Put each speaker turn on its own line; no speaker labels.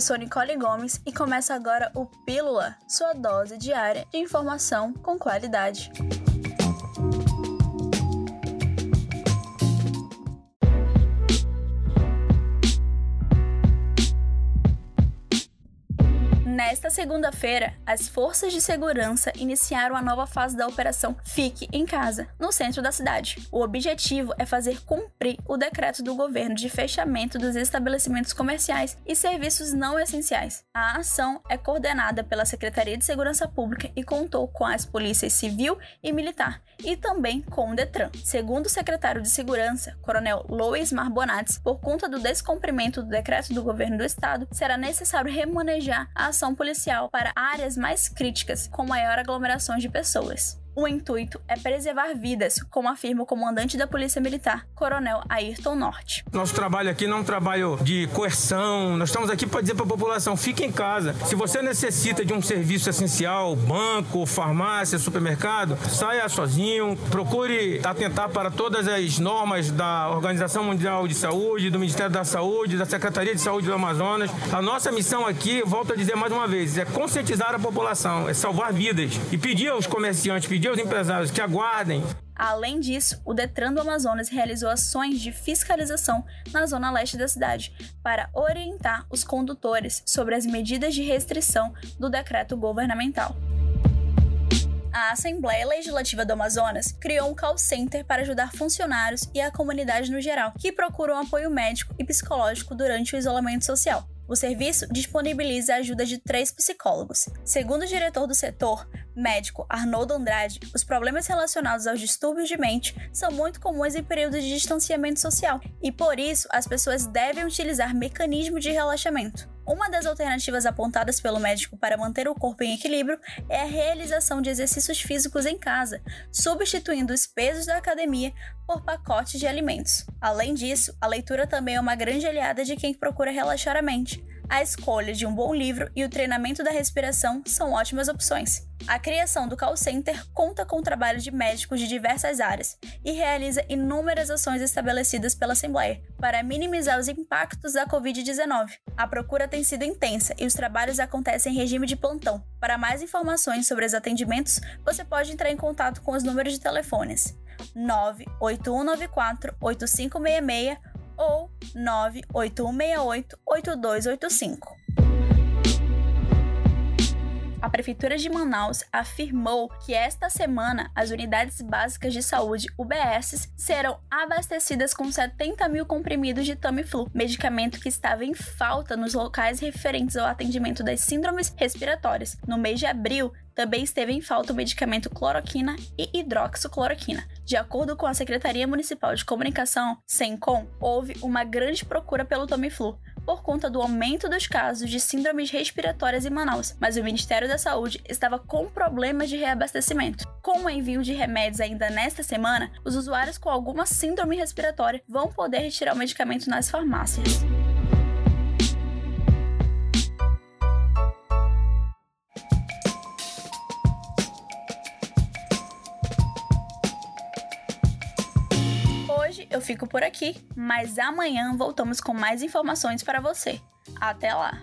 eu sou Nicole Gomes e começa agora o Pílula, sua dose diária de informação com qualidade. Nesta segunda-feira, as forças de segurança iniciaram a nova fase da operação Fique em Casa, no centro da cidade. O objetivo é fazer cumprir o decreto do governo de fechamento dos estabelecimentos comerciais e serviços não essenciais. A ação é coordenada pela Secretaria de Segurança Pública e contou com as polícias civil e militar e também com o Detran. Segundo o secretário de Segurança, Coronel Lois Marbonates, por conta do descumprimento do decreto do governo do estado, será necessário remanejar a policial para áreas mais críticas, com maior aglomeração de pessoas. O intuito é preservar vidas, como afirma o comandante da Polícia Militar, Coronel Ayrton Norte.
Nosso trabalho aqui não é um trabalho de coerção, nós estamos aqui para dizer para a população: fique em casa. Se você necessita de um serviço essencial, banco, farmácia, supermercado, saia sozinho, procure atentar para todas as normas da Organização Mundial de Saúde, do Ministério da Saúde, da Secretaria de Saúde do Amazonas. A nossa missão aqui, volto a dizer mais uma vez, é conscientizar a população, é salvar vidas e pedir aos comerciantes, pedir aos empresários que aguardem.
Além disso, o Detran do Amazonas realizou ações de fiscalização na zona leste da cidade para orientar os condutores sobre as medidas de restrição do decreto governamental. A Assembleia Legislativa do Amazonas criou um call center para ajudar funcionários e a comunidade no geral que procuram apoio médico e psicológico durante o isolamento social. O serviço disponibiliza a ajuda de três psicólogos. Segundo o diretor do setor, médico Arnoldo Andrade, os problemas relacionados aos distúrbios de mente são muito comuns em períodos de distanciamento social e, por isso, as pessoas devem utilizar mecanismos de relaxamento. Uma das alternativas apontadas pelo médico para manter o corpo em equilíbrio é a realização de exercícios físicos em casa, substituindo os pesos da academia por pacotes de alimentos. Além disso, a leitura também é uma grande aliada de quem procura relaxar a mente a escolha de um bom livro e o treinamento da respiração são ótimas opções. A criação do call center conta com o trabalho de médicos de diversas áreas e realiza inúmeras ações estabelecidas pela Assembleia para minimizar os impactos da Covid-19. A procura tem sido intensa e os trabalhos acontecem em regime de plantão. Para mais informações sobre os atendimentos, você pode entrar em contato com os números de telefones 98194 8566 ou 98168-8285. A Prefeitura de Manaus afirmou que esta semana as unidades básicas de saúde, UBSs, serão abastecidas com 70 mil comprimidos de Tamiflu, medicamento que estava em falta nos locais referentes ao atendimento das síndromes respiratórias. No mês de abril, também esteve em falta o medicamento cloroquina e hidroxicloroquina. De acordo com a Secretaria Municipal de Comunicação, SENCOM, houve uma grande procura pelo Tamiflu, por conta do aumento dos casos de síndromes respiratórias em Manaus, mas o Ministério da Saúde estava com problemas de reabastecimento. Com o envio de remédios ainda nesta semana, os usuários com alguma síndrome respiratória vão poder retirar o medicamento nas farmácias. Hoje eu fico por aqui, mas amanhã voltamos com mais informações para você. Até lá!